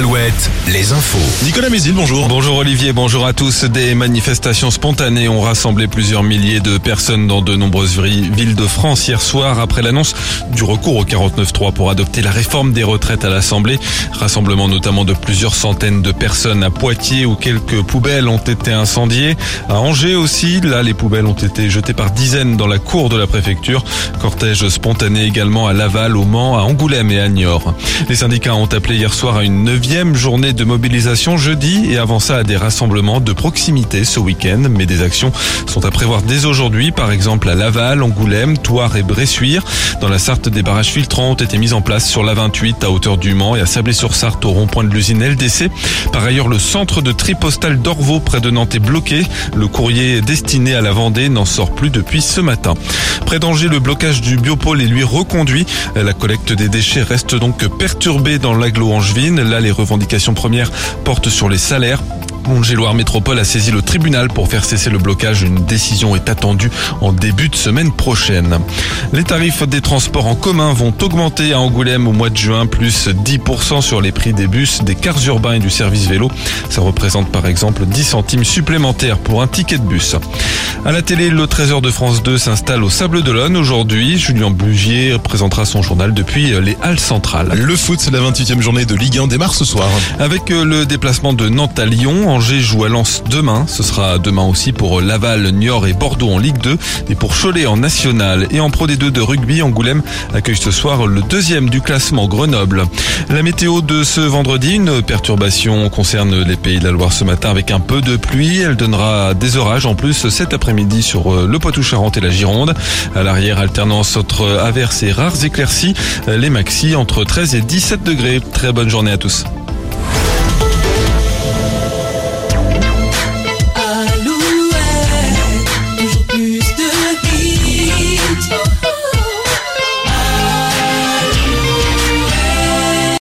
direct, les infos. Nicolas Mézil, bonjour. Bonjour Olivier, bonjour à tous. Des manifestations spontanées ont rassemblé plusieurs milliers de personnes dans de nombreuses villes de France hier soir après l'annonce du recours au 49.3 pour adopter la réforme des retraites à l'Assemblée. Rassemblement notamment de plusieurs centaines de personnes à Poitiers où quelques poubelles ont été incendiées. À Angers aussi, là les poubelles ont été jetées par dizaines dans la cour de la préfecture. Cortège spontané également à Laval, au Mans, à Angoulême et à Niort. Les syndicats ont appelé hier soir à une neuvième journée de mobilisation jeudi et avant ça à des rassemblements de proximité ce week-end. Mais des actions sont à prévoir dès aujourd'hui, par exemple à Laval, Angoulême, Thouars et Bressuire. Dans la Sarthe, des barrages filtrants ont été mis en place sur la 28 à hauteur du Mans et à Sablé-sur-Sarthe au rond-point de l'usine LDC. Par ailleurs, le centre de tri postal d'Orvaux près de Nantes est bloqué. Le courrier destiné à la Vendée n'en sort plus depuis ce matin. Près d'Angers, le blocage du biopôle est lui reconduit. La collecte des déchets reste donc perturbée dans l'agglo angevine. Là, revendications premières portent sur les salaires. Loire Métropole a saisi le tribunal pour faire cesser le blocage. Une décision est attendue en début de semaine prochaine. Les tarifs des transports en commun vont augmenter à Angoulême au mois de juin, plus 10% sur les prix des bus, des cars urbains et du service vélo. Ça représente par exemple 10 centimes supplémentaires pour un ticket de bus. À la télé, le Trésor de France 2 s'installe au Sable d'Olonne. Aujourd'hui, Julien Bugier présentera son journal depuis les Halles centrales. Le foot, la 28e journée de Ligue 1 démarre ce soir. Avec le déplacement de Nantes à Lyon, Angers joue à Lens demain. Ce sera demain aussi pour Laval, Niort et Bordeaux en Ligue 2 et pour Cholet en National. Et en Pro D2 de rugby, Angoulême accueille ce soir le deuxième du classement Grenoble. La météo de ce vendredi, une perturbation concerne les pays de la Loire ce matin avec un peu de pluie. Elle donnera des orages en plus cet après-midi sur le Poitou-Charentes et la Gironde. À l'arrière, alternance entre averses et rares éclaircies. Les maxi entre 13 et 17 degrés. Très bonne journée à tous.